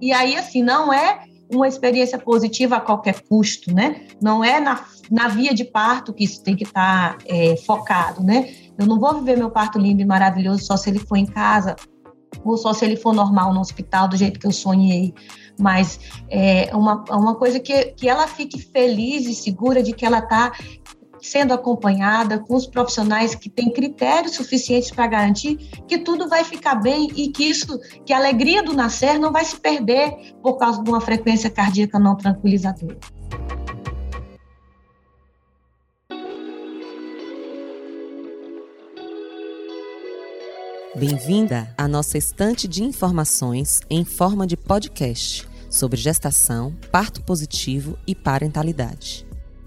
E aí, assim, não é uma experiência positiva a qualquer custo, né? Não é na, na via de parto que isso tem que estar tá, é, focado, né? Eu não vou viver meu parto lindo e maravilhoso só se ele for em casa ou só se ele for normal no hospital do jeito que eu sonhei. Mas é uma, uma coisa que, que ela fique feliz e segura de que ela está sendo acompanhada com os profissionais que têm critérios suficientes para garantir que tudo vai ficar bem e que isso, que a alegria do nascer não vai se perder por causa de uma frequência cardíaca não tranquilizadora. Bem-vinda à nossa estante de informações em forma de podcast sobre gestação, parto positivo e parentalidade.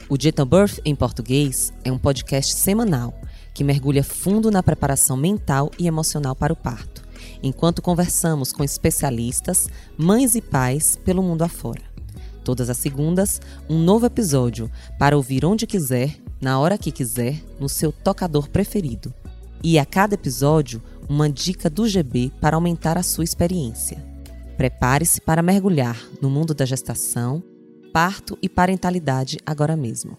O Gentle Birth em português é um podcast semanal que mergulha fundo na preparação mental e emocional para o parto, enquanto conversamos com especialistas, mães e pais pelo mundo afora. Todas as segundas, um novo episódio para ouvir onde quiser, na hora que quiser, no seu tocador preferido. E a cada episódio, uma dica do GB para aumentar a sua experiência. Prepare-se para mergulhar no mundo da gestação parto e parentalidade agora mesmo.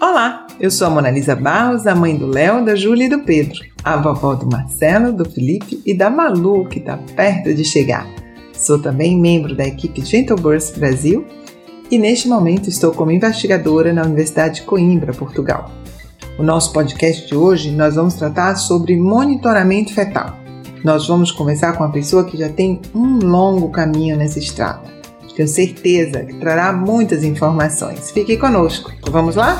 Olá, eu sou a Monalisa Barros, a mãe do Léo, da Júlia e do Pedro, a vovó do Marcelo, do Felipe e da Malu, que está perto de chegar. Sou também membro da equipe Gentle Birth Brasil e neste momento estou como investigadora na Universidade de Coimbra, Portugal. O nosso podcast de hoje nós vamos tratar sobre monitoramento fetal. Nós vamos conversar com uma pessoa que já tem um longo caminho nessa estrada. Tenho certeza que trará muitas informações. Fique conosco. Vamos lá?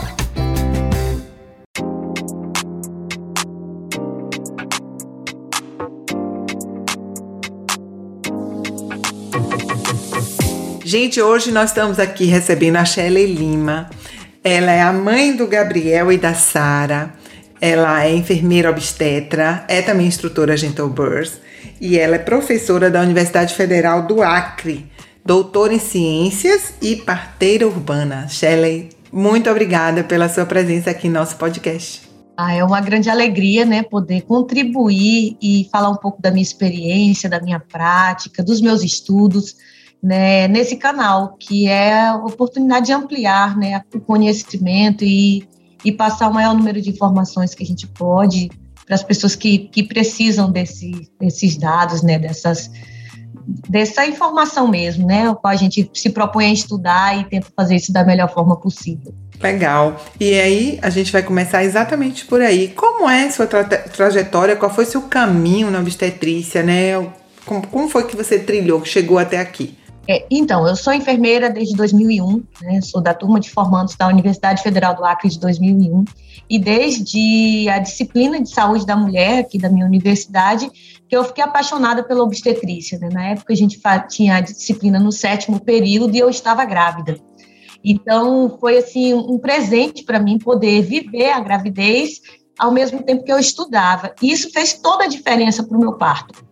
Gente, hoje nós estamos aqui recebendo a Shelley Lima. Ela é a mãe do Gabriel e da Sara. Ela é enfermeira obstetra, é também instrutora Gentle Birth e ela é professora da Universidade Federal do Acre, doutora em ciências e parteira urbana. Shelley, muito obrigada pela sua presença aqui no nosso podcast. Ah, é uma grande alegria, né, poder contribuir e falar um pouco da minha experiência, da minha prática, dos meus estudos né, nesse canal, que é a oportunidade de ampliar né, o conhecimento e, e passar o maior número de informações que a gente pode para as pessoas que, que precisam desse, desses dados, né, dessas, dessa informação mesmo, né, o qual a gente se propõe a estudar e tenta fazer isso da melhor forma possível. Legal. E aí a gente vai começar exatamente por aí. Como é sua tra trajetória? Qual foi seu caminho na obstetrícia, né? Como, como foi que você trilhou, que chegou até aqui? É, então, eu sou enfermeira desde 2001, né, sou da turma de formandos da Universidade Federal do Acre de 2001, e desde a disciplina de saúde da mulher aqui da minha universidade, que eu fiquei apaixonada pela obstetrícia. Né? Na época a gente tinha a disciplina no sétimo período e eu estava grávida. Então, foi assim um presente para mim poder viver a gravidez ao mesmo tempo que eu estudava. E isso fez toda a diferença para o meu parto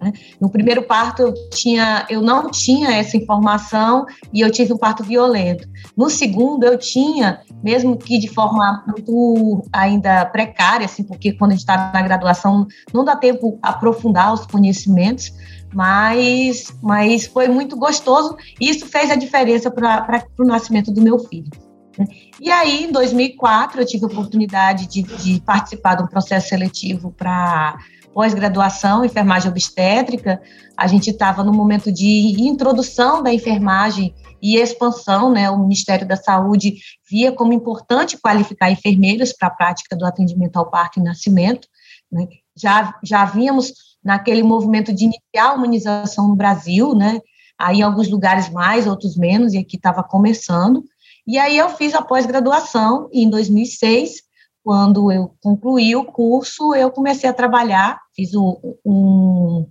né? No primeiro parto eu tinha, eu não tinha essa informação e eu tive um parto violento. No segundo eu tinha, mesmo que de forma muito ainda precária, assim, porque quando a gente está na graduação não dá tempo aprofundar os conhecimentos, mas, mas foi muito gostoso e isso fez a diferença para o nascimento do meu filho. Né? E aí, em 2004, eu tive a oportunidade de, de participar de um processo seletivo para pós-graduação, enfermagem obstétrica, a gente estava no momento de introdução da enfermagem e expansão, né? O Ministério da Saúde via como importante qualificar enfermeiras para a prática do atendimento ao parto e nascimento. Né? Já, já vimos naquele movimento de iniciar a humanização no Brasil, né? Aí em alguns lugares mais, outros menos, e aqui estava começando. E aí eu fiz a pós-graduação em 2006 quando eu concluí o curso, eu comecei a trabalhar, fiz o, um,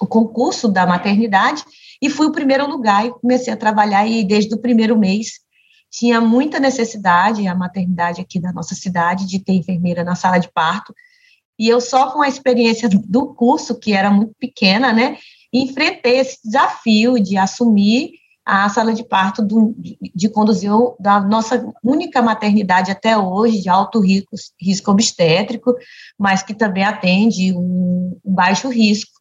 o concurso da maternidade e fui o primeiro lugar e comecei a trabalhar. E desde o primeiro mês tinha muita necessidade, a maternidade aqui da nossa cidade, de ter enfermeira na sala de parto, e eu só com a experiência do curso, que era muito pequena, né, enfrentei esse desafio de assumir a sala de parto do, de conduzir da nossa única maternidade até hoje de alto risco, risco obstétrico, mas que também atende um, um baixo risco.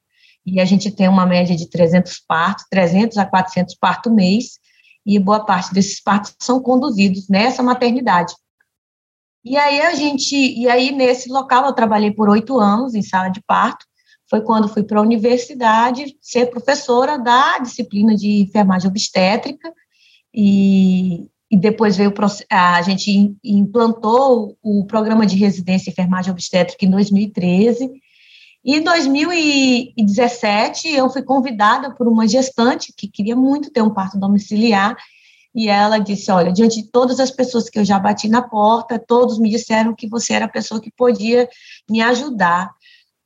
E a gente tem uma média de 300 partos, 300 a 400 partos mês, e boa parte desses partos são conduzidos nessa maternidade. E aí a gente, e aí nesse local eu trabalhei por oito anos em sala de parto, foi quando fui para a universidade ser professora da disciplina de enfermagem obstétrica e, e depois veio a gente implantou o programa de residência em enfermagem obstétrica em 2013 e em 2017 eu fui convidada por uma gestante que queria muito ter um parto domiciliar e ela disse, olha, diante de todas as pessoas que eu já bati na porta, todos me disseram que você era a pessoa que podia me ajudar.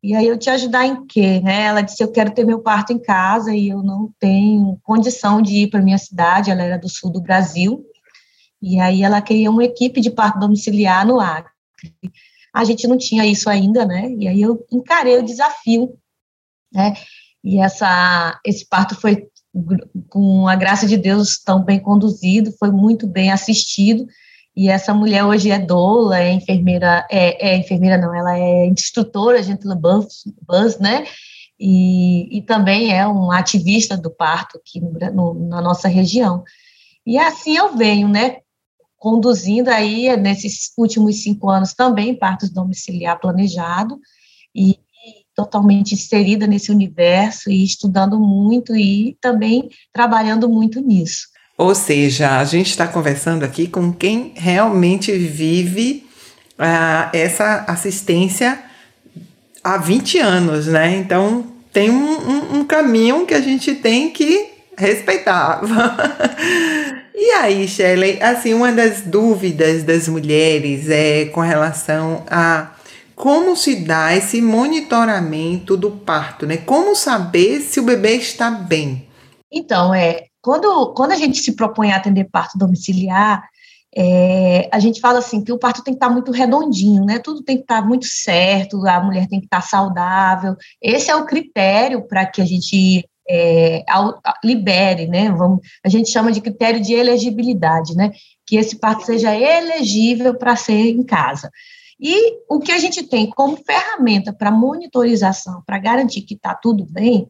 E aí eu te ajudar em quê, né? Ela disse, eu quero ter meu parto em casa e eu não tenho condição de ir para minha cidade, ela era do sul do Brasil. E aí ela queria uma equipe de parto domiciliar no Acre. A gente não tinha isso ainda, né? E aí eu encarei o desafio, né? E essa esse parto foi com a graça de Deus tão bem conduzido, foi muito bem assistido. E essa mulher hoje é doula, é enfermeira, é, é enfermeira não, ela é instrutora de Buzz, Buzz né? E, e também é um ativista do parto aqui no, na nossa região. E assim eu venho, né? Conduzindo aí nesses últimos cinco anos também partos domiciliar planejado e totalmente inserida nesse universo e estudando muito e também trabalhando muito nisso. Ou seja, a gente está conversando aqui com quem realmente vive uh, essa assistência há 20 anos, né? Então tem um, um, um caminho que a gente tem que respeitar. e aí, Shelley, assim, uma das dúvidas das mulheres é com relação a como se dá esse monitoramento do parto, né? Como saber se o bebê está bem? Então, é, quando, quando a gente se propõe a atender parto domiciliar, é, a gente fala assim que o parto tem que estar muito redondinho, né? Tudo tem que estar muito certo, a mulher tem que estar saudável. Esse é o critério para que a gente é, libere, né? Vamos, a gente chama de critério de elegibilidade, né? Que esse parto seja elegível para ser em casa. E o que a gente tem como ferramenta para monitorização, para garantir que está tudo bem,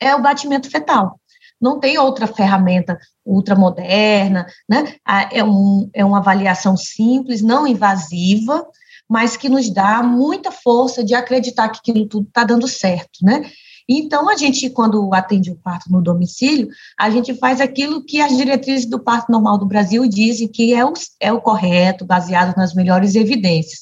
é o batimento fetal não tem outra ferramenta ultramoderna, né? É, um, é uma avaliação simples, não invasiva, mas que nos dá muita força de acreditar que aquilo tudo está dando certo, né? Então, a gente, quando atende o parto no domicílio, a gente faz aquilo que as diretrizes do parto normal do Brasil dizem que é o, é o correto, baseado nas melhores evidências,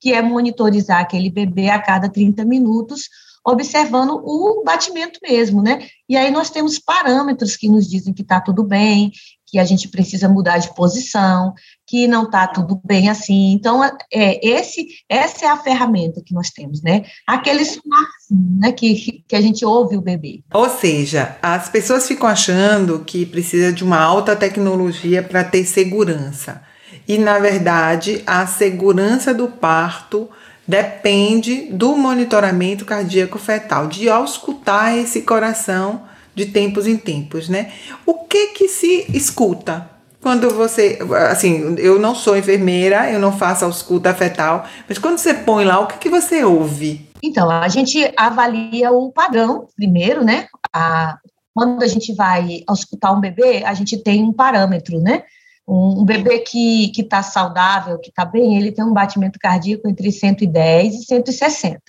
que é monitorizar aquele bebê a cada 30 minutos, observando o batimento mesmo, né? E aí nós temos parâmetros que nos dizem que está tudo bem, que a gente precisa mudar de posição, que não está tudo bem assim. Então, é, esse, essa é a ferramenta que nós temos, né? Aquele somarzinho, né? Que, que a gente ouve o bebê. Ou seja, as pessoas ficam achando que precisa de uma alta tecnologia para ter segurança. E, na verdade, a segurança do parto depende do monitoramento cardíaco fetal, de auscultar esse coração de tempos em tempos, né? O que que se escuta quando você, assim, eu não sou enfermeira, eu não faço ausculta fetal, mas quando você põe lá, o que que você ouve? Então, a gente avalia o padrão primeiro, né? A, quando a gente vai auscultar um bebê, a gente tem um parâmetro, né? Um, bebê que está saudável, que está bem, ele tem um batimento cardíaco entre 110 e 160.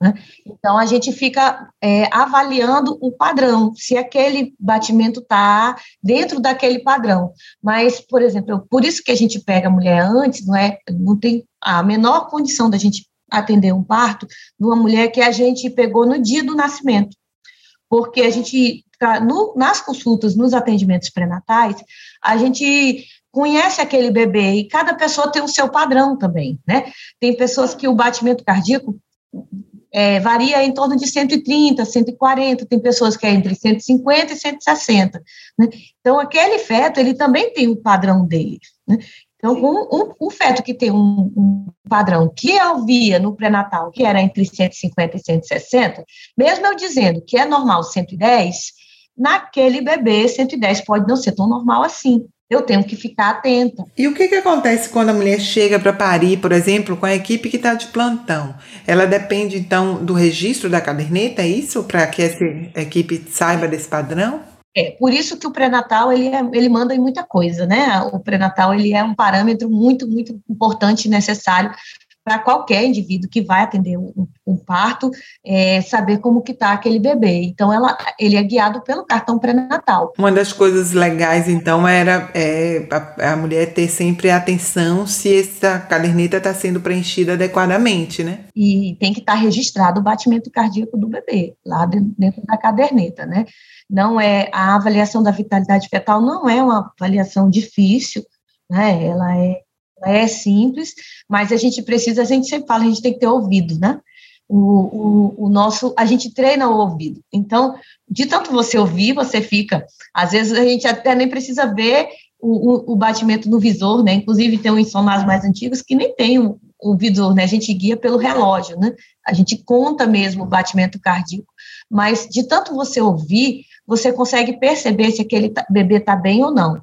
Né? Então, a gente fica é, avaliando o padrão, se aquele batimento está dentro daquele padrão. Mas, por exemplo, por isso que a gente pega a mulher antes, não é? Não tem a menor condição da gente atender um parto de uma mulher que a gente pegou no dia do nascimento. Porque a gente, tá no, nas consultas, nos atendimentos pré-natais, a gente conhece aquele bebê e cada pessoa tem o seu padrão também, né? Tem pessoas que o batimento cardíaco é, varia em torno de 130, 140, tem pessoas que é entre 150 e 160, né? Então, aquele feto, ele também tem o padrão dele, né? Então, um, um, um, feto que tem um, um, padrão que eu via no pré-natal, que era entre 150 e 160, mesmo eu dizendo que é normal 110, naquele bebê 110 pode não ser tão normal assim. Eu tenho que ficar atenta. E o que, que acontece quando a mulher chega para parir, por exemplo, com a equipe que está de plantão? Ela depende, então, do registro da caderneta, é isso? Para que essa equipe saiba desse padrão? É, por isso que o pré-natal, ele, é, ele manda em muita coisa, né? O pré-natal, ele é um parâmetro muito, muito importante e necessário para qualquer indivíduo que vai atender um, um parto, é, saber como que está aquele bebê. Então, ela, ele é guiado pelo cartão pré-natal. Uma das coisas legais, então, era é, a, a, mulher ter sempre atenção se essa caderneta está sendo preenchida adequadamente, né? E tem que estar tá registrado o batimento cardíaco do bebê, lá dentro, dentro da caderneta, né? Não é, a avaliação da vitalidade fetal não é uma avaliação difícil, né? Ela é é simples, mas a gente precisa, a gente sempre fala, a gente tem que ter ouvido, né? O, o, o, nosso, a gente treina o ouvido. Então, de tanto você ouvir, você fica. Às vezes a gente até nem precisa ver o, o, o batimento no visor, né? Inclusive tem uns sonares mais antigos que nem tem o, o visor, né? A gente guia pelo relógio, né? A gente conta mesmo o batimento cardíaco. Mas de tanto você ouvir, você consegue perceber se aquele bebê está bem ou não.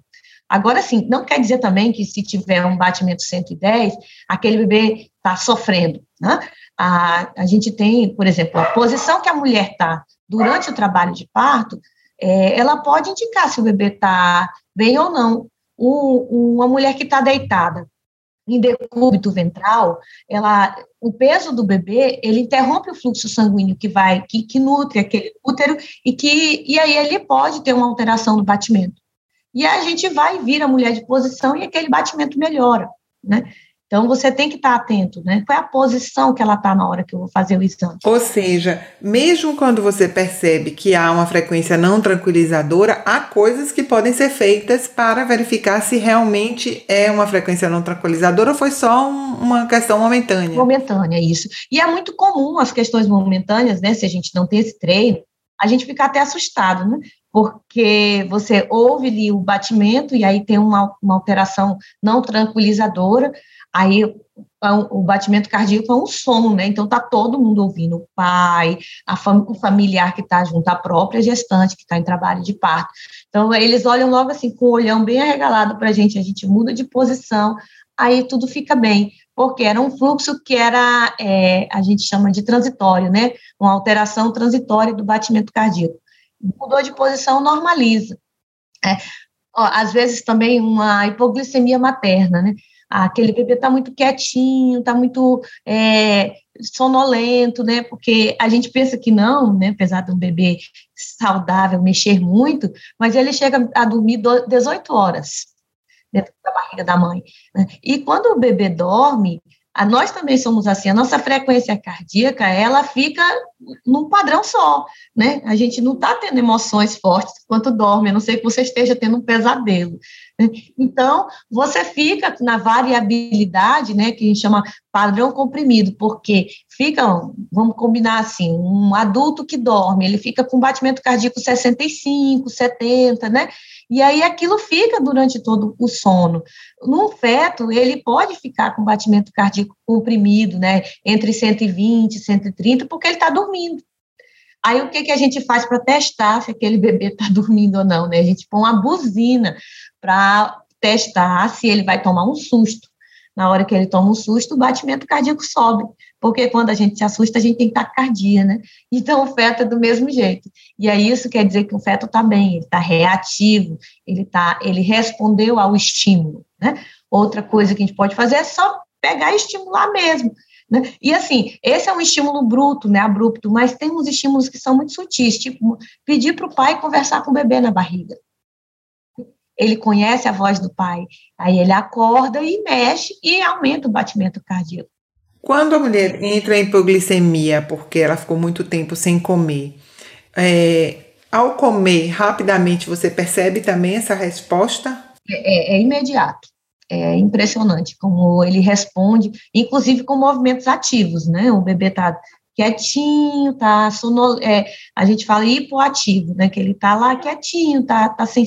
Agora, sim, não quer dizer também que se tiver um batimento 110, aquele bebê está sofrendo, né? A, a gente tem, por exemplo, a posição que a mulher está durante o trabalho de parto, é, ela pode indicar se o bebê está bem ou não. O, uma mulher que está deitada em decúbito ventral, ela, o peso do bebê, ele interrompe o fluxo sanguíneo que vai, que, que nutre aquele útero e que, e aí ele pode ter uma alteração do batimento. E a gente vai vir a mulher de posição e aquele batimento melhora, né? Então, você tem que estar atento, né? Qual é a posição que ela está na hora que eu vou fazer o exame? Ou seja, mesmo quando você percebe que há uma frequência não tranquilizadora, há coisas que podem ser feitas para verificar se realmente é uma frequência não tranquilizadora ou foi só um, uma questão momentânea. Momentânea, isso. E é muito comum as questões momentâneas, né? Se a gente não tem esse treino, a gente fica até assustado, né? Porque você ouve ali o batimento e aí tem uma, uma alteração não tranquilizadora, aí é o batimento cardíaco é um som, né? Então tá todo mundo ouvindo, o pai, fam o familiar que está junto, a própria gestante que está em trabalho de parto. Então eles olham logo assim com o olhão bem arregalado para a gente, a gente muda de posição, aí tudo fica bem, porque era um fluxo que era, é, a gente chama de transitório, né? Uma alteração transitória do batimento cardíaco mudou de posição, normaliza. É, ó, às vezes também uma hipoglicemia materna, né? Aquele bebê está muito quietinho, está muito é, sonolento, né? Porque a gente pensa que não, né? Apesar de um bebê saudável mexer muito, mas ele chega a dormir 18 horas dentro da barriga da mãe. Né? E quando o bebê dorme, a, nós também somos assim, a nossa frequência cardíaca, ela fica num padrão só, né? A gente não está tendo emoções fortes enquanto dorme, a não ser que você esteja tendo um pesadelo. Né? Então, você fica na variabilidade, né, que a gente chama padrão comprimido, porque fica, vamos combinar assim, um adulto que dorme, ele fica com batimento cardíaco 65, 70, né? E aí aquilo fica durante todo o sono. No feto, ele pode ficar com batimento cardíaco comprimido, né, entre 120 e 130, porque ele está dormindo. Aí o que, que a gente faz para testar se aquele bebê está dormindo ou não, né? A gente põe uma buzina para testar se ele vai tomar um susto. Na hora que ele toma um susto, o batimento cardíaco sobe, porque quando a gente se assusta, a gente tem taquicardia, né? Então, o feto é do mesmo jeito. E aí, isso quer dizer que o feto está bem, ele está reativo, ele, tá, ele respondeu ao estímulo, né? Outra coisa que a gente pode fazer é só pegar e estimular mesmo. Né? E assim, esse é um estímulo bruto, né, abrupto, mas tem uns estímulos que são muito sutis, tipo pedir para o pai conversar com o bebê na barriga ele conhece a voz do pai, aí ele acorda e mexe e aumenta o batimento cardíaco. Quando a mulher entra em hipoglicemia porque ela ficou muito tempo sem comer, é, ao comer rapidamente você percebe também essa resposta? É, é, é imediato. É impressionante como ele responde, inclusive com movimentos ativos, né? O bebê está quietinho, tá sonol... É, a gente fala hipoativo, né? Que ele tá lá quietinho, tá, tá sem,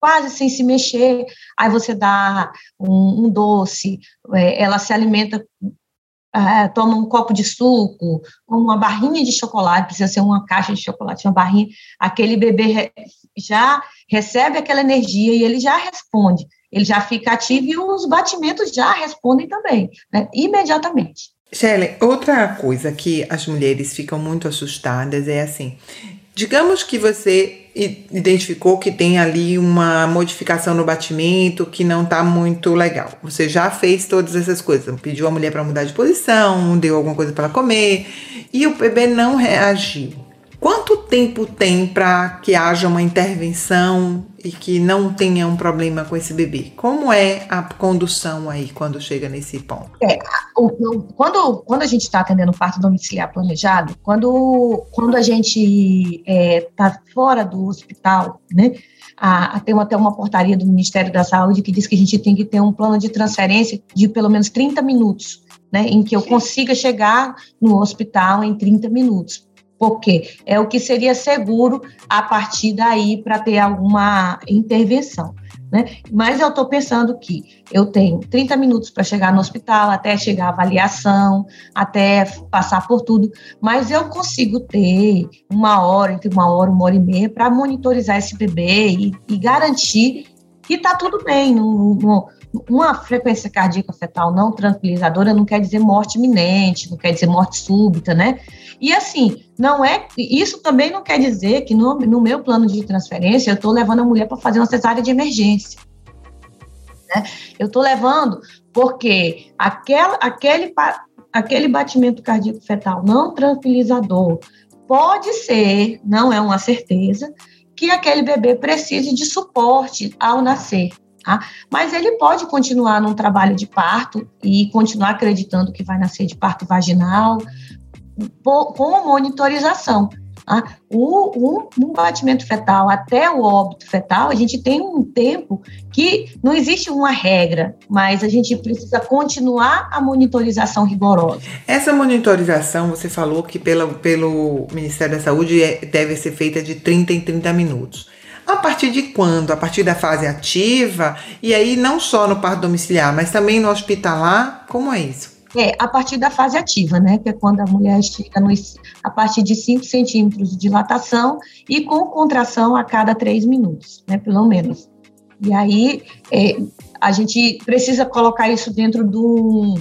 quase sem se mexer, aí você dá um, um doce, é, ela se alimenta é, toma um copo de suco, uma barrinha de chocolate, precisa ser uma caixa de chocolate, uma barrinha, aquele bebê já recebe aquela energia e ele já responde, ele já fica ativo e os batimentos já respondem também, né, imediatamente. Shelley, outra coisa que as mulheres ficam muito assustadas é assim, digamos que você identificou que tem ali uma modificação no batimento que não está muito legal. Você já fez todas essas coisas, pediu a mulher para mudar de posição, deu alguma coisa para comer e o bebê não reagiu. Quanto tempo tem para que haja uma intervenção e que não tenha um problema com esse bebê? Como é a condução aí quando chega nesse ponto? É, o, o, quando, quando a gente está atendendo parto domiciliar planejado, quando, quando a gente está é, tá fora do hospital, né? A, a, tem até uma portaria do Ministério da Saúde que diz que a gente tem que ter um plano de transferência de pelo menos 30 minutos, né, em que eu consiga chegar no hospital em 30 minutos porque é o que seria seguro a partir daí para ter alguma intervenção. Né? Mas eu estou pensando que eu tenho 30 minutos para chegar no hospital, até chegar a avaliação, até passar por tudo, mas eu consigo ter uma hora, entre uma hora, uma hora e meia, para monitorizar esse bebê e, e garantir que está tudo bem, não, não, uma frequência cardíaca fetal não tranquilizadora não quer dizer morte iminente, não quer dizer morte súbita, né? E assim, não é. Isso também não quer dizer que no, no meu plano de transferência eu estou levando a mulher para fazer uma cesárea de emergência. Né? Eu estou levando porque aquela, aquele, aquele batimento cardíaco fetal não tranquilizador pode ser, não é uma certeza, que aquele bebê precise de suporte ao nascer. Tá? Mas ele pode continuar num trabalho de parto e continuar acreditando que vai nascer de parto vaginal, com monitorização. Tá? O, um, um, batimento fetal até o óbito fetal, a gente tem um tempo que não existe uma regra, mas a gente precisa continuar a monitorização rigorosa. Essa monitorização, você falou que pelo, pelo Ministério da Saúde é, deve ser feita de 30 em 30 minutos. A partir de quando? A partir da fase ativa? E aí, não só no parto domiciliar, mas também no hospitalar? Como é isso? É, a partir da fase ativa, né? Que é quando a mulher chega nos, a partir de 5 centímetros de dilatação e com contração a cada 3 minutos, né? Pelo menos. E aí, é, a gente precisa colocar isso dentro de um,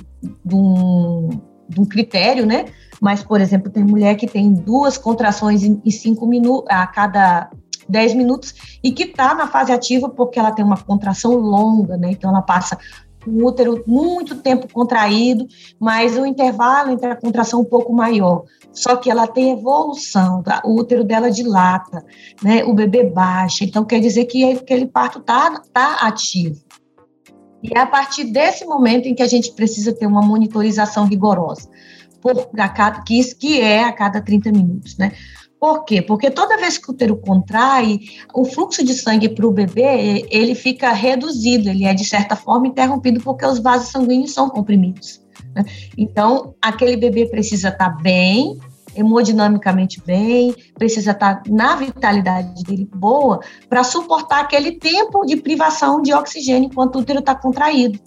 de um, de um critério, né? Mas, por exemplo, tem mulher que tem duas contrações em 5 minutos, a cada 10 minutos, e que está na fase ativa porque ela tem uma contração longa, né? Então ela passa o útero muito tempo contraído, mas o intervalo entre a contração um pouco maior. Só que ela tem evolução, tá? o útero dela dilata, né? O bebê baixa, então quer dizer que aquele parto tá, tá ativo. E é a partir desse momento em que a gente precisa ter uma monitorização rigorosa, por, a cada, que, que é a cada 30 minutos, né? Por quê? Porque toda vez que o útero contrai, o fluxo de sangue para o bebê, ele fica reduzido, ele é de certa forma interrompido porque os vasos sanguíneos são comprimidos. Né? Então, aquele bebê precisa estar tá bem, hemodinamicamente bem, precisa estar tá na vitalidade dele boa para suportar aquele tempo de privação de oxigênio enquanto o útero está contraído.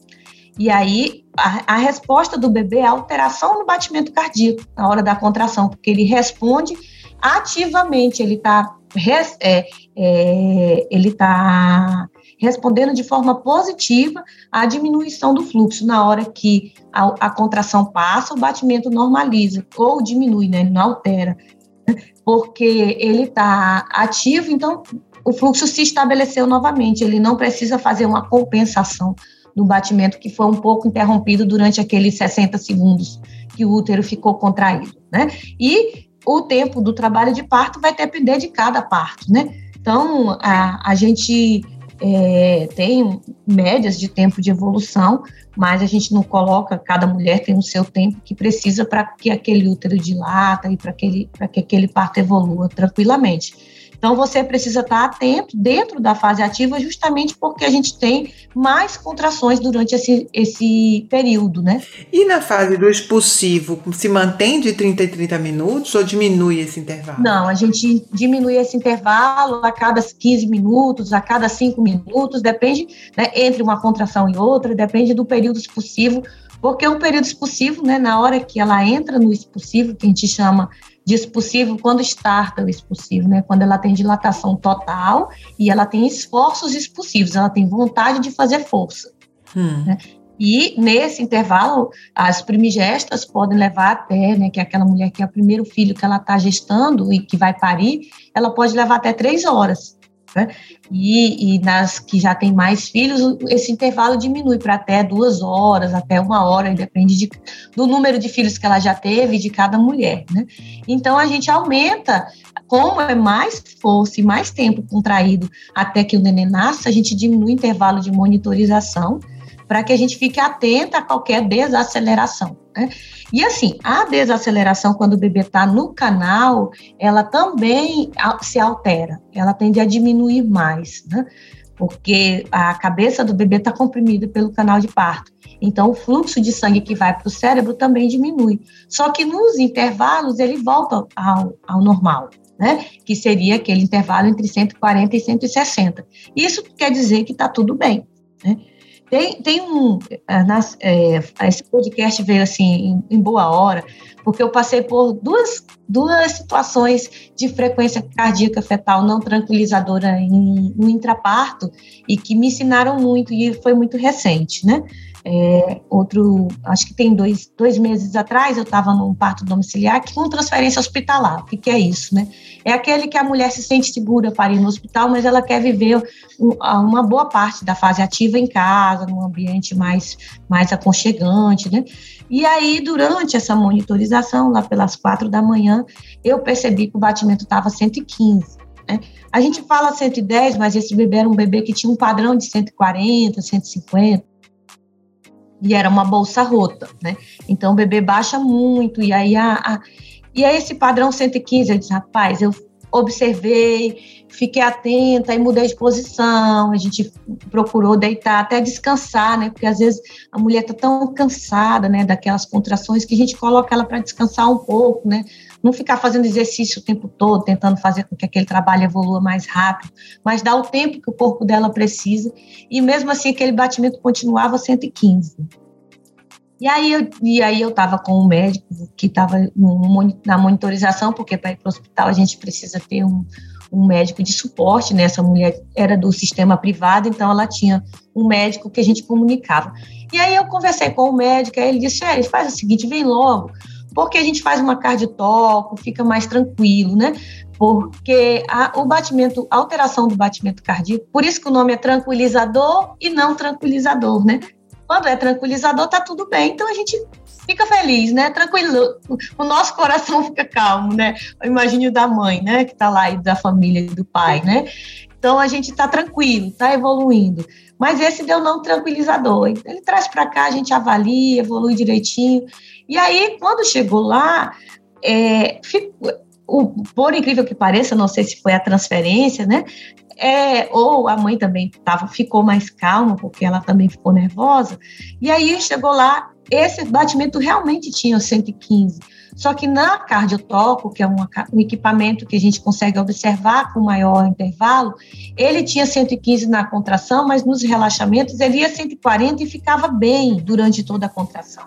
E aí, a, a, resposta do bebê é alteração no batimento cardíaco na hora da contração, porque ele responde ativamente ele está é, é, ele tá respondendo de forma positiva à diminuição do fluxo na hora que a, a contração passa, o batimento normaliza ou diminui, né? Ele não altera, porque ele está ativo, então o fluxo se estabeleceu novamente. Ele não precisa fazer uma compensação do batimento que foi um pouco interrompido durante aqueles 60 segundos que o útero ficou contraído, né? E o tempo do trabalho de parto vai depender de cada parto, né? Então, a, a gente é, tem médias de tempo de evolução, mas a gente não coloca, cada mulher tem o seu tempo que precisa para que aquele útero dilata e para que aquele parto evolua tranquilamente. Então, você precisa estar atento dentro da fase ativa, justamente porque a gente tem mais contrações durante esse, esse período, né? E na fase do expulsivo, se mantém de 30 em 30 minutos ou diminui esse intervalo? Não, a gente diminui esse intervalo a cada 15 minutos, a cada 5 minutos, depende, né, entre uma contração e outra, depende do período expulsivo, porque um período expulsivo, né, na hora que ela entra no expulsivo, que a gente chama de expulsivo, quando starta o expulsivo, né, quando ela tem dilatação total e ela tem esforços expulsivos, ela tem vontade de fazer força. Hum. Né? E nesse intervalo, as primigestas podem levar até, né, que é aquela mulher que é o primeiro filho que ela está gestando e que vai parir, ela pode levar até três horas. Né? E, e, nas que já tem mais filhos, esse intervalo diminui para até duas horas, até uma hora, depende de, do número de filhos que ela já teve de cada mulher. Né? Então a gente aumenta, como é mais força e mais tempo contraído até que o neném nasça, a gente diminui o intervalo de monitorização para que a gente fique atenta a qualquer desaceleração. Né? E assim, a desaceleração, quando o bebê está no canal, ela também se altera, ela tende a diminuir mais, né? porque a cabeça do bebê está comprimida pelo canal de parto. Então, o fluxo de sangue que vai para o cérebro também diminui. Só que nos intervalos ele volta ao, ao normal, né? Que seria aquele intervalo entre 140 e 160. Isso quer dizer que está tudo bem, né? Tem, tem um. Eh, nas, é, esse podcast veio assim em, em, boa hora, porque eu passei por duas, duas situações de frequência cardíaca fetal não tranquilizadora em, no intraparto e que me ensinaram muito, e foi muito recente, né? É, outro, acho que tem dois, dois meses atrás, eu estava num parto domiciliar com transferência hospitalar. O que, que, é isso, né? É aquele que a mulher se sente segura para ir no hospital, mas ela quer viver uma boa parte da fase ativa em casa, num ambiente mais, mais aconchegante, né? E aí, durante essa monitorização, lá pelas quatro da manhã, eu percebi que o batimento estava 115. Né? A gente fala 110, mas esse bebê era um bebê que tinha um padrão de 140, 150 e era uma bolsa rota, né? Então o bebê baixa muito, e aí a, a e aí esse padrão 115, eu disse, rapaz, eu observei, fiquei atenta e mudei de posição, a gente procurou deitar, até descansar, né? Porque às vezes a mulher tá tão cansada, né, daquelas contrações que a gente coloca ela para descansar um pouco, né? Não ficar fazendo exercício o tempo todo, tentando fazer com que aquele trabalho evolua mais rápido, mas dar o tempo que o corpo dela precisa, e mesmo assim aquele batimento continuava 115. E aí eu, e aí eu estava com o médico que estava na monitorização, porque para ir para o hospital a gente precisa ter um, um médico de suporte, né? Essa mulher era do sistema privado, então ela tinha um médico que a gente comunicava. E aí eu conversei com o médico, aí ele disse, é, faz o seguinte, vem logo, porque a gente faz uma cardiotoco, fica mais tranquilo, né? Porque a, o batimento, a alteração do batimento cardíaco, por isso que o nome é tranquilizador e não tranquilizador, né? Quando é tranquilizador, tá tudo bem, então a gente fica feliz, né? Tranquilo, o nosso coração fica calmo, né? Imagine o da mãe, né? Que tá lá e da família e do pai, né? Então a gente tá tranquilo, tá evoluindo. Mas esse deu não tranquilizador. Ele traz para cá, a gente avalia, evolui direitinho. E aí, quando chegou lá, é, o, por incrível que pareça, não sei se foi a transferência, né? É, ou a mãe também tava, ficou mais calma, porque ela também ficou nervosa. E aí chegou lá, esse batimento realmente tinha 115. Só que na cardiotoco, que é uma, um equipamento que a gente consegue observar com maior intervalo, ele tinha 115 na contração, mas nos relaxamentos ele ia 140 e ficava bem durante toda a contração.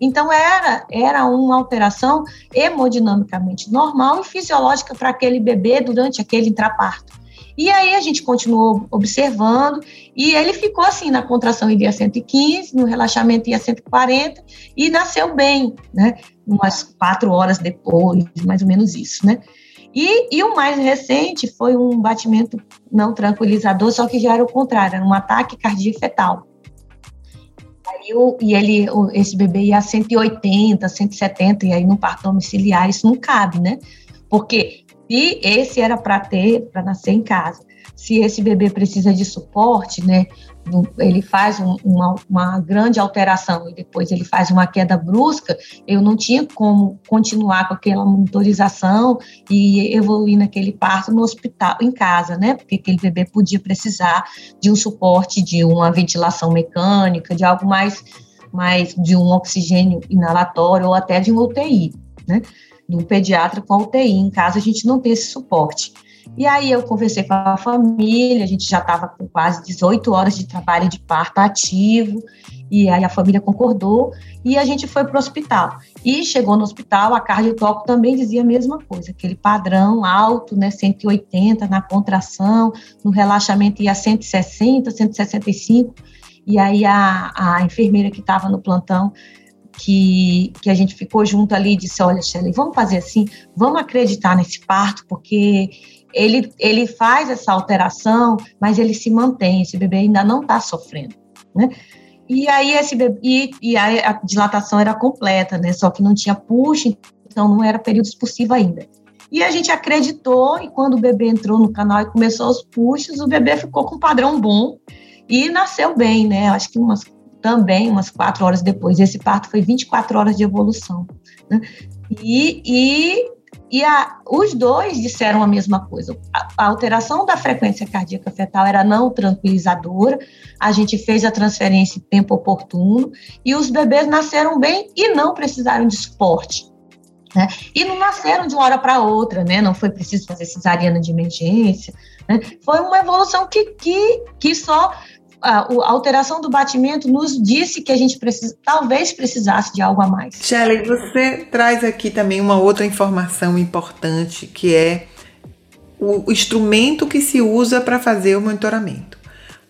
Então, era, era uma alteração hemodinamicamente normal e fisiológica para aquele bebê durante aquele intraparto. E aí a gente continuou observando e ele ficou assim, na contração ele ia 115, no relaxamento ia 140 e nasceu bem, né? Umas quatro horas depois, mais ou menos isso, né? E, e o mais recente foi um batimento não tranquilizador, só que já era o contrário, era um ataque cardíaco fetal. E ele, esse bebê ia a 180, 170, e aí no parto domiciliar isso não cabe, né? Porque se esse era para ter, para nascer em casa, se esse bebê precisa de suporte, né, ele faz um, uma, uma, grande alteração e depois ele faz uma queda brusca, eu não tinha como continuar com aquela monitorização e evoluir naquele parto no hospital, em casa, né? Porque aquele bebê podia precisar de um suporte, de uma ventilação mecânica, de algo mais, mais de um oxigênio inalatório ou até de um UTI, né? do pediatra com UTI. Em casa, a gente não tem esse suporte. E aí eu conversei com a família, a gente já estava com quase 18 horas de trabalho de parto ativo, e aí a família concordou, e a gente foi para o hospital. E chegou no hospital, a cardiotoco também dizia a mesma coisa, aquele padrão alto, né, 180 na contração, no relaxamento ia 160, 165, e aí a, a enfermeira que estava no plantão que, que a gente ficou junto ali disse, olha, Shelley, vamos fazer assim, vamos acreditar nesse parto, porque ele, ele faz essa alteração, mas ele se mantém, esse bebê ainda não está sofrendo, né? E aí esse bebê, e, e a, dilatação era completa, né? Só que não tinha push, então não era período expulsivo ainda. E a gente acreditou, e quando o bebê entrou no canal e começou os pushes, o bebê ficou com um padrão bom e nasceu bem, né? Acho que umas também umas quatro horas depois. Esse parto foi 24 horas de evolução. Né? E, e, e a, os dois disseram a mesma coisa. A, a, alteração da frequência cardíaca fetal era não tranquilizadora, a gente fez a transferência em tempo oportuno e os bebês nasceram bem e não precisaram de suporte. Né? E não nasceram de uma hora para outra, né? não foi preciso fazer cesariana de emergência. Né? Foi uma evolução que, que, que só a, a, alteração do batimento nos disse que a gente precisa, talvez precisasse de algo a mais. Shelley, você traz aqui também uma outra informação importante, que é o instrumento que se usa para fazer o monitoramento.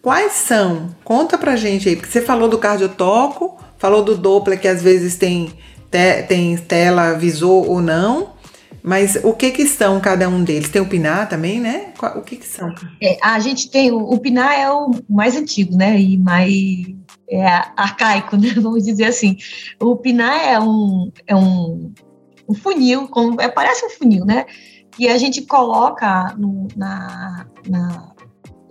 Quais são? Conta pra gente aí, porque você falou do cardiotoco, falou do Doppler que às vezes tem, te, tem tela visor ou não, mas o que que são cada um deles? Tem o Pinar também, né? O que que são? É, a gente tem o, o Pinar é o mais antigo, né? E mais é, arcaico, né? Vamos dizer assim. O Pinar é um é um, um funil, como, é, parece um funil, né? Que a gente coloca no, na, na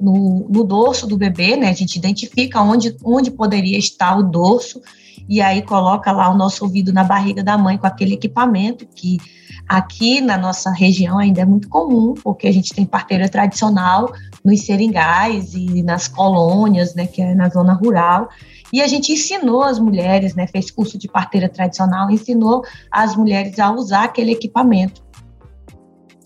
no, no, dorso do bebê, né? A gente identifica onde, onde poderia estar o dorso e aí coloca lá o nosso ouvido na barriga da mãe com aquele equipamento que Aqui na nossa região ainda é muito comum, porque a gente tem parteira tradicional nos seringais e nas colônias, né, que é na zona rural. E a gente ensinou as mulheres, né, fez curso de parteira tradicional, ensinou as mulheres a usar aquele equipamento.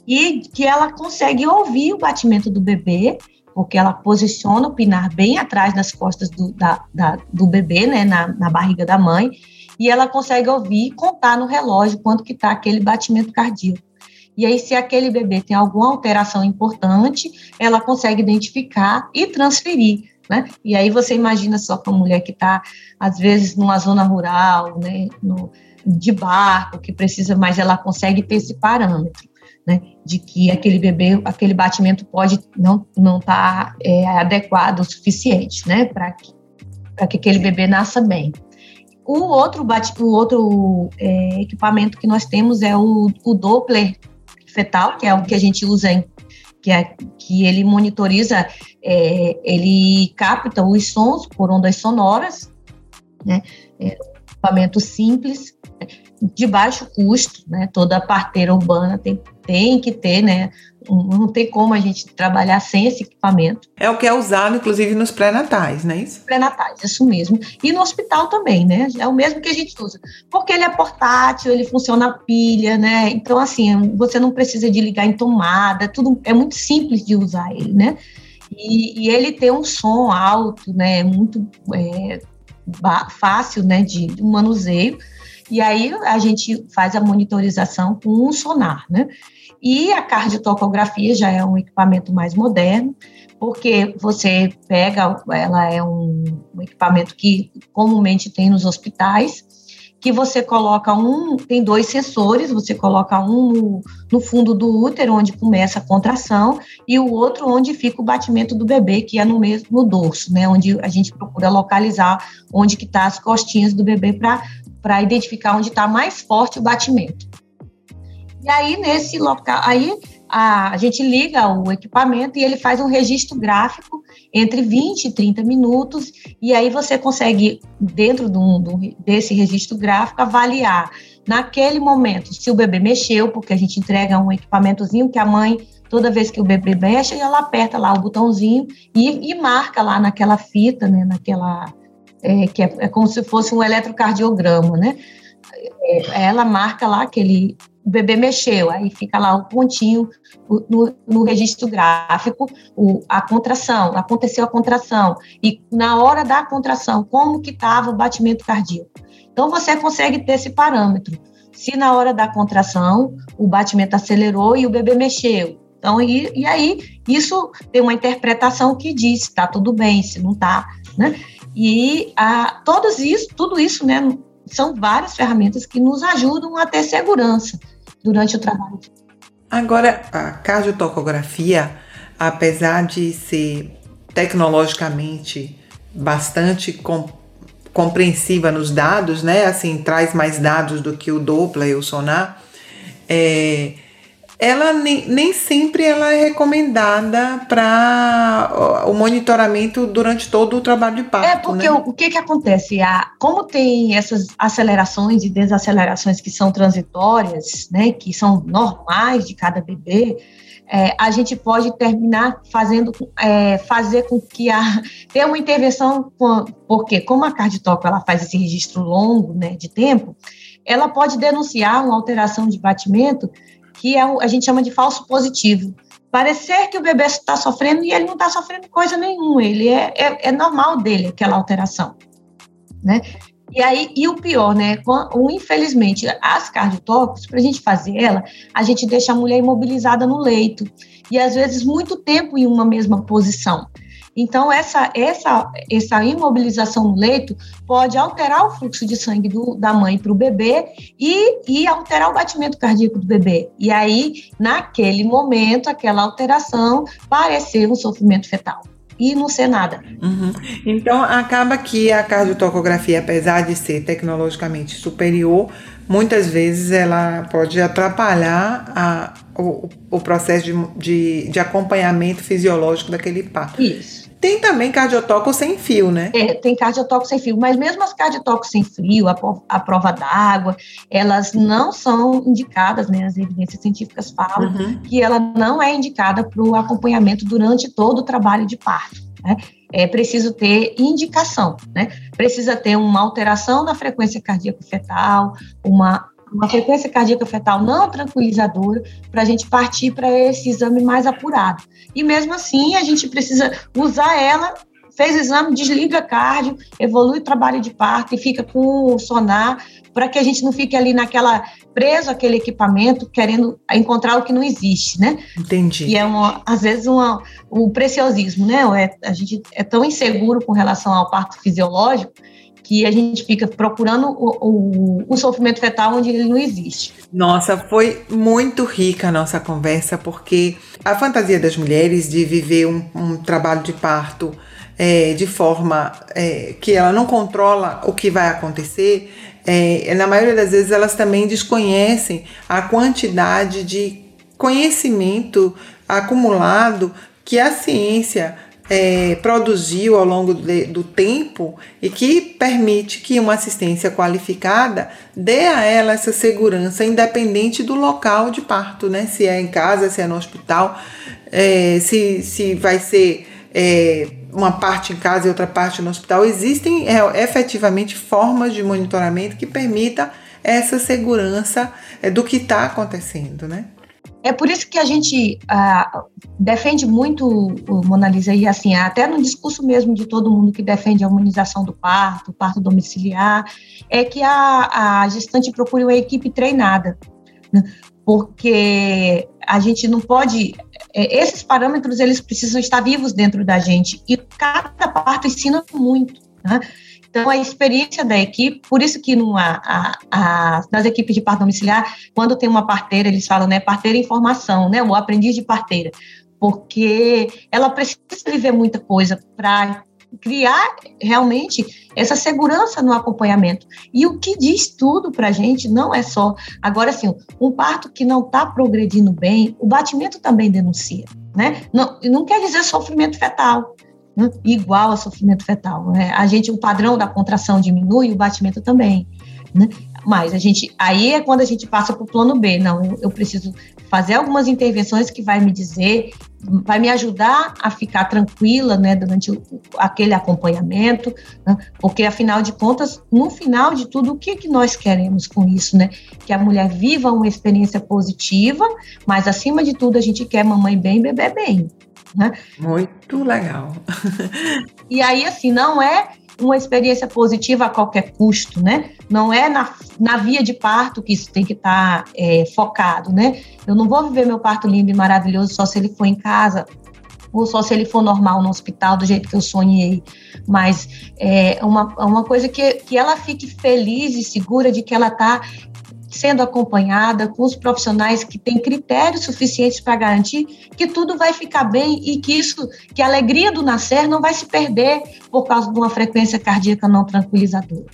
E que ela consegue ouvir o batimento do bebê, porque ela posiciona o pinar bem atrás das costas do, da, da, do bebê, né, na, na barriga da mãe, e ela consegue ouvir e contar no relógio quanto que está aquele batimento cardíaco. E aí, se aquele bebê tem alguma alteração importante, ela consegue identificar e transferir. Né? E aí você imagina só com a mulher que está, às vezes, numa zona rural, né, no, de barco, que precisa, mas ela consegue ter esse parâmetro, né, de que aquele bebê, aquele batimento pode não não estar tá, é, adequado o suficiente, né, para que, que aquele bebê nasça bem. O outro, o outro é, equipamento que nós temos é o, o, Doppler fetal, que é o que a gente usa em, que, é, que ele monitoriza, é, ele capta os sons por ondas sonoras, né? É equipamento simples, de baixo custo, né? Toda parteira urbana tem, tem que ter, né? Não tem como a gente trabalhar sem esse equipamento. É o que é usado, inclusive, nos pré-natais, não é isso? Pré-natais, isso mesmo. E no hospital também, né? É o mesmo que a gente usa. Porque ele é portátil, ele funciona a pilha, né? Então, assim, você não precisa de ligar em tomada, tudo é muito simples de usar ele, né? E, e ele tem um som alto, né? Muito é, fácil, né? De, de manuseio e aí a gente faz a monitorização com um sonar, né? E a cardiotocografia já é um equipamento mais moderno, porque você pega, ela é um, um equipamento que comumente tem nos hospitais, que você coloca um, tem dois sensores, você coloca um no, no, fundo do útero, onde começa a contração, e o outro onde fica o batimento do bebê, que é no mesmo dorso, né, onde a gente procura localizar onde que tá as costinhas do bebê para para identificar onde está mais forte o batimento. E aí, nesse local, aí a, a, gente liga o equipamento e ele faz um registro gráfico entre 20 e 30 minutos, e aí você consegue, dentro do, do, desse registro gráfico, avaliar naquele momento se o bebê mexeu, porque a gente entrega um equipamentozinho que a mãe, toda vez que o bebê mexe, ela aperta lá o botãozinho e, e marca lá naquela fita, né, naquela é, que é, é, como se fosse um eletrocardiograma, né? É, ela marca lá aquele, o bebê mexeu, aí fica lá o pontinho no, no registro gráfico, o, a contração, aconteceu a contração, e na hora da contração, como que estava o batimento cardíaco. Então, você consegue ter esse parâmetro. Se na hora da contração o batimento acelerou e o bebê mexeu. Então, e, e aí, isso tem uma interpretação que diz se está tudo bem, se não está, né? E a, todos isso, tudo isso, né, são várias ferramentas que nos ajudam a ter segurança durante o trabalho. Agora, a cardiotocografia, apesar de ser tecnologicamente bastante com, compreensiva nos dados, né? Assim, traz mais dados do que o Doppler e o sonar. É, ela nem, nem sempre ela é recomendada para o monitoramento durante todo o trabalho de parto. É porque né? o, o, que que acontece? A, como tem essas acelerações e desacelerações que são transitórias, né, que são normais de cada bebê, é, a gente pode terminar fazendo é, fazer com que a ter uma intervenção com, porque como a carditoco ela faz esse registro longo né, de tempo, ela pode denunciar uma alteração de batimento que é, a gente chama de falso positivo. Parecer que o bebê está sofrendo e ele não está sofrendo coisa nenhuma, ele é, é, é, normal dele aquela alteração, né? E aí, e o pior, né? infelizmente, as cardiotóxicos, para a gente fazer ela, a gente deixa a mulher imobilizada no leito. E às vezes muito tempo em uma mesma posição. Então, essa, essa, essa imobilização no leito pode alterar o fluxo de sangue do, da mãe para o bebê e, e alterar o batimento cardíaco do bebê. E aí, naquele momento, aquela alteração parecer um sofrimento fetal e não ser nada. Uhum. Então, acaba que a cardiotocografia, apesar de ser tecnologicamente superior, muitas vezes ela pode atrapalhar a, o, o processo de, de, de acompanhamento fisiológico daquele parto. Isso. Tem também cardiotoco sem fio, né? É, tem cardiotoco sem fio, mas mesmo as cardiotocos sem fio, a, a prova d'água, elas não são indicadas, né? As evidências científicas falam uhum. que ela não é indicada para o acompanhamento durante todo o trabalho de parto. Né? É preciso ter indicação, né? Precisa ter uma alteração na frequência cardíaca fetal, uma uma frequência cardíaca fetal não tranquilizadora, para a gente partir para esse exame mais apurado. E mesmo assim, a gente precisa usar ela, fez o exame, desliga cardio, evolui o trabalho de parto e fica com o sonar, para que a gente não fique ali naquela preso aquele equipamento querendo encontrar o que não existe, né? Entendi. E é uma, às vezes uma, o preciosismo, né? É, a gente é tão inseguro com relação ao parto fisiológico que a gente fica procurando o, o, o, sofrimento fetal onde ele não existe. Nossa, foi muito rica a nossa conversa, porque a fantasia das mulheres de viver um, um trabalho de parto é, de forma é, que ela não controla o que vai acontecer, é, na maioria das vezes elas também desconhecem a quantidade de conhecimento acumulado que a ciência é, produziu ao longo de, do tempo e que permite que uma assistência qualificada dê a ela essa segurança, independente do local de parto, né? Se é em casa, se é no hospital, é, se, se vai ser é, uma parte em casa e outra parte no hospital. Existem é, efetivamente formas de monitoramento que permita essa segurança é, do que está acontecendo, né? É por isso que a gente ah, defende muito, Mona Lisa, e assim, até no discurso mesmo de todo mundo que defende a humanização do parto, parto domiciliar, é que a, a gestante procure uma equipe treinada, né? porque a gente não pode é, esses parâmetros eles precisam estar vivos dentro da gente e cada parto ensina muito. Né? Então, a experiência da equipe, por isso que numa, a, a, nas equipes de parto domiciliar, quando tem uma parteira, eles falam, né, parteira em formação, né, o aprendiz de parteira, porque ela precisa viver muita coisa para criar realmente essa segurança no acompanhamento. E o que diz tudo para a gente não é só. Agora, assim, um parto que não está progredindo bem, o batimento também denuncia. Né? Não, não quer dizer sofrimento fetal? Igual a sofrimento fetal. Né? A gente, o padrão da contração diminui, o batimento também. né? Mas a gente, aí é quando a gente passa para o plano B. Não, eu preciso fazer algumas intervenções que vai me dizer, vai me ajudar a ficar tranquila, né, durante o, aquele acompanhamento, né, porque afinal de contas, no final de tudo, o que que nós queremos com isso, né? Que a mulher viva uma experiência positiva, mas acima de tudo a gente quer mamãe bem, bebê bem. Né? Muito legal. e aí, assim, não é uma experiência positiva a qualquer custo, né? Não é na, na via de parto que isso tem que estar tá, é, focado, né? Eu não vou viver meu parto lindo e maravilhoso só se ele for em casa ou só se ele for normal no hospital do jeito que eu sonhei, mas é uma, uma coisa que, que ela fique feliz e segura de que ela está sendo acompanhada com os profissionais que têm critérios suficientes para garantir que tudo vai ficar bem e que isso, que a alegria do nascer não vai se perder por causa de uma frequência cardíaca não tranquilizadora.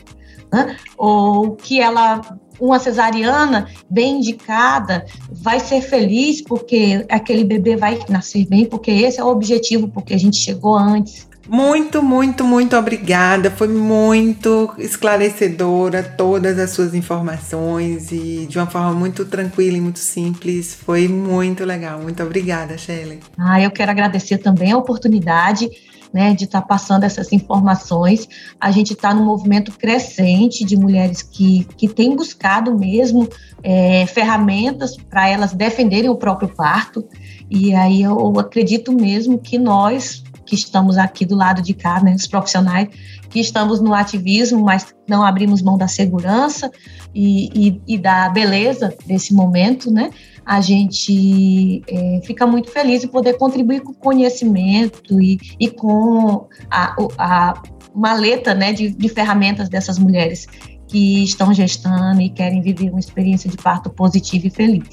Né? Ou que ela uma cesariana bem indicada vai ser feliz porque aquele bebê vai nascer bem, porque esse é o objetivo, porque a gente chegou antes. Muito, muito, muito obrigada. Foi muito esclarecedora todas as suas informações e de uma forma muito tranquila e muito simples. Foi muito legal. Muito obrigada, Shelley. Ah, eu quero agradecer também a oportunidade. Né, de estar tá passando essas informações. A gente está num movimento crescente de mulheres que, que têm buscado mesmo é, ferramentas para elas defenderem o próprio parto. E aí eu acredito mesmo que nós, que estamos aqui do lado de cá, né, os profissionais que estamos no ativismo, mas não abrimos mão da segurança e, e, e da beleza desse momento, né? A gente é, fica muito feliz de poder contribuir com o conhecimento e, e com a, a maleta né, de, de ferramentas dessas mulheres que estão gestando e querem viver uma experiência de parto positiva e feliz.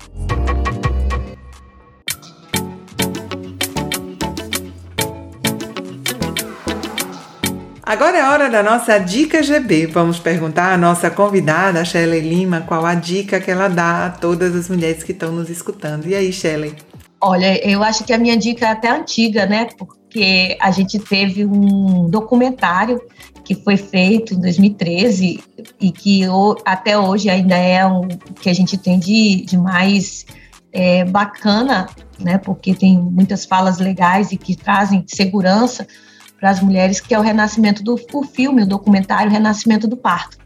Agora é hora da nossa dica GB. Vamos perguntar à nossa convidada, Shelley Lima, qual a dica que ela dá a todas as mulheres que estão nos escutando. E aí, Shelley? Olha, eu acho que a minha dica é até antiga, né? Porque a gente teve um documentário que foi feito em 2013 e que até hoje ainda é o que a gente tem de, de mais é, bacana, né? Porque tem muitas falas legais e que trazem segurança para as mulheres, que é o renascimento do o filme, o documentário Renascimento do Parto.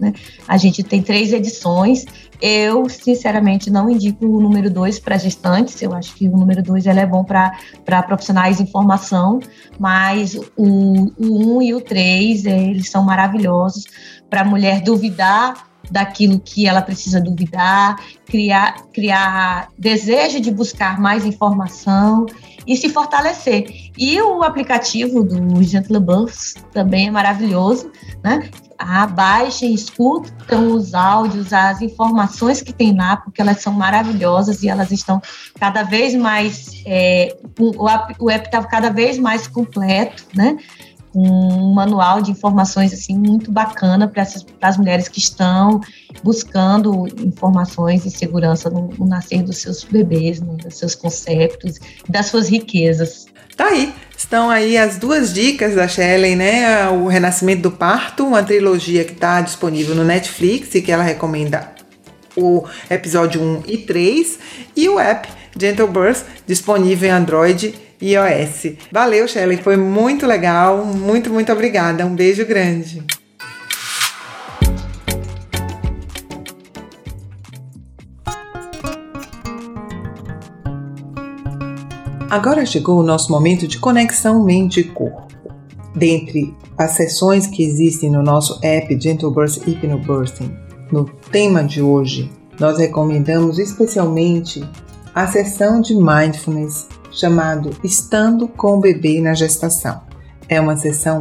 Né? A gente tem três edições. Eu, sinceramente, não indico o número dois para gestantes. Eu acho que o número dois é bom para profissionais em formação, mas o, o um e o três, é, eles são maravilhosos para a mulher duvidar daquilo que ela precisa duvidar, criar, criar desejo de buscar mais informação e se fortalecer. E o aplicativo do Gentle Buffs também é maravilhoso, né? Ah, baixem, escutam os áudios, as informações que tem lá, porque elas são maravilhosas e elas estão cada vez mais, é, o app está cada vez mais completo, né? Um manual de informações assim muito bacana para as mulheres que estão buscando informações e segurança no, no nascer dos seus bebês, né, dos seus conceitos, das suas riquezas. Tá aí, estão aí as duas dicas da Shelley, né? O Renascimento do Parto, uma trilogia que está disponível no Netflix e que ela recomenda o episódio 1 e 3 e o app Gentle Birth disponível em Android iOS. Valeu, Shelley, foi muito legal. Muito, muito obrigada. Um beijo grande. Agora chegou o nosso momento de conexão mente e corpo. Dentre as sessões que existem no nosso app Gentle Burst Hypnobirthing, no tema de hoje, nós recomendamos especialmente a sessão de Mindfulness chamado Estando com o Bebê na Gestação. É uma sessão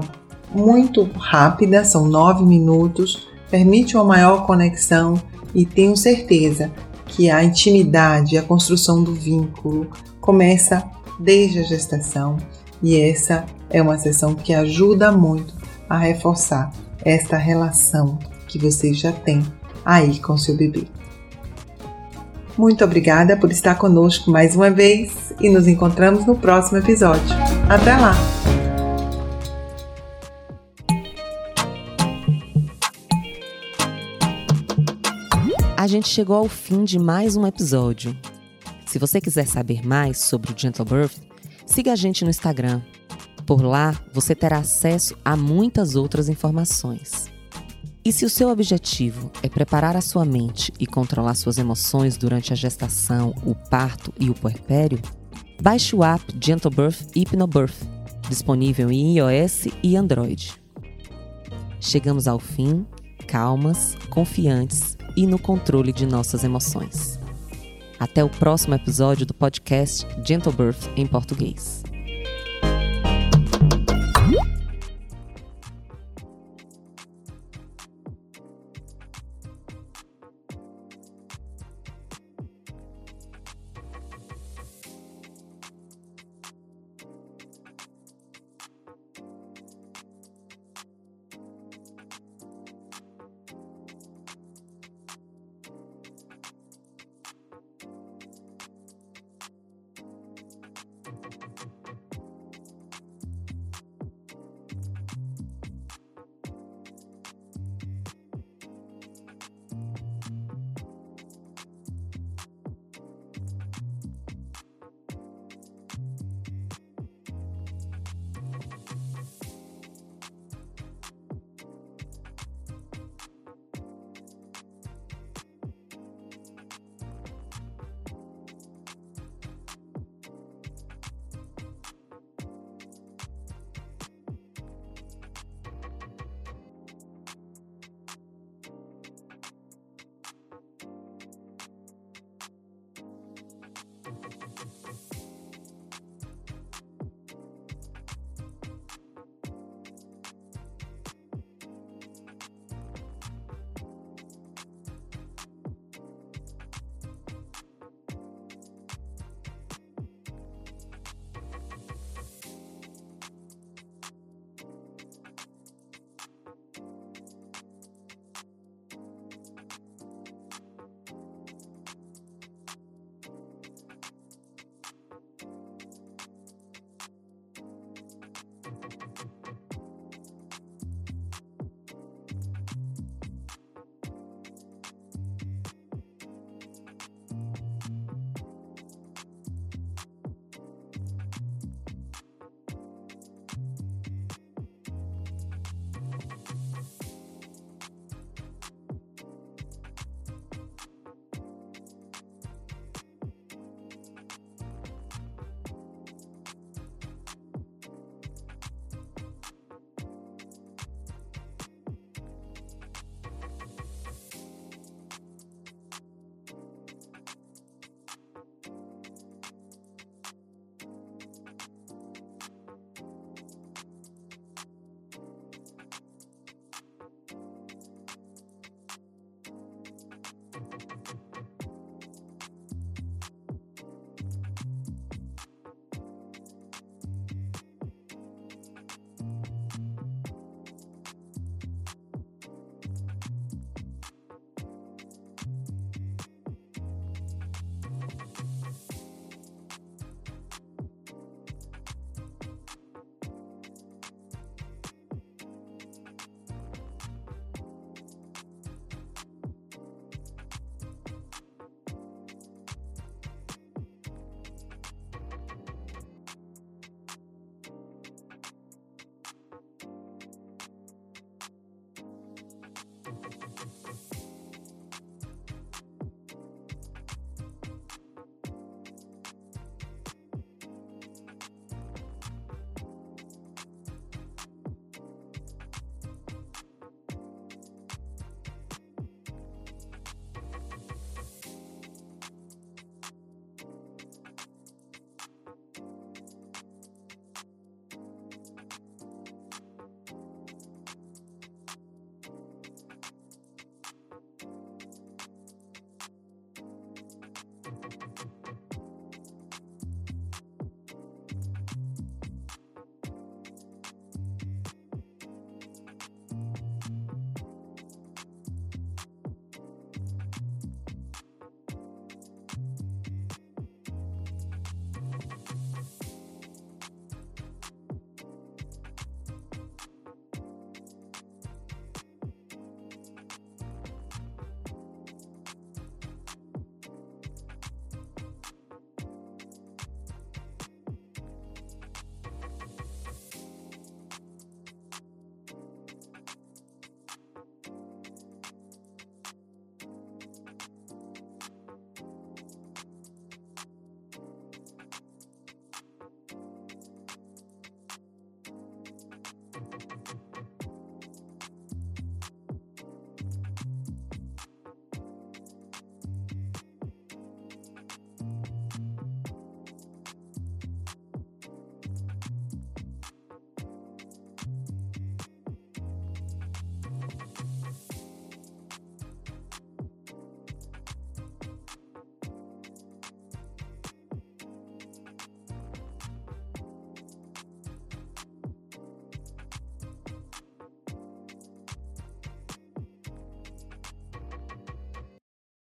muito rápida, são nove minutos, permite uma maior conexão e tenho certeza que a intimidade, a construção do vínculo começa desde a gestação e essa é uma sessão que ajuda muito a reforçar esta relação que você já tem aí com seu bebê. Muito obrigada por estar conosco mais uma vez e nos encontramos no próximo episódio. Até lá! A gente chegou ao fim de mais um episódio. Se você quiser saber mais sobre o Gentle Birth, siga a gente no Instagram. Por lá, você terá acesso a muitas outras informações. E se o seu objetivo é preparar a sua mente e controlar suas emoções durante a gestação, o parto e o puerpério, baixe o app Gentle Birth Hypnobirth, disponível em iOS e Android. Chegamos ao fim, calmas, confiantes e no controle de nossas emoções. Até o próximo episódio do podcast Gentle Birth em português.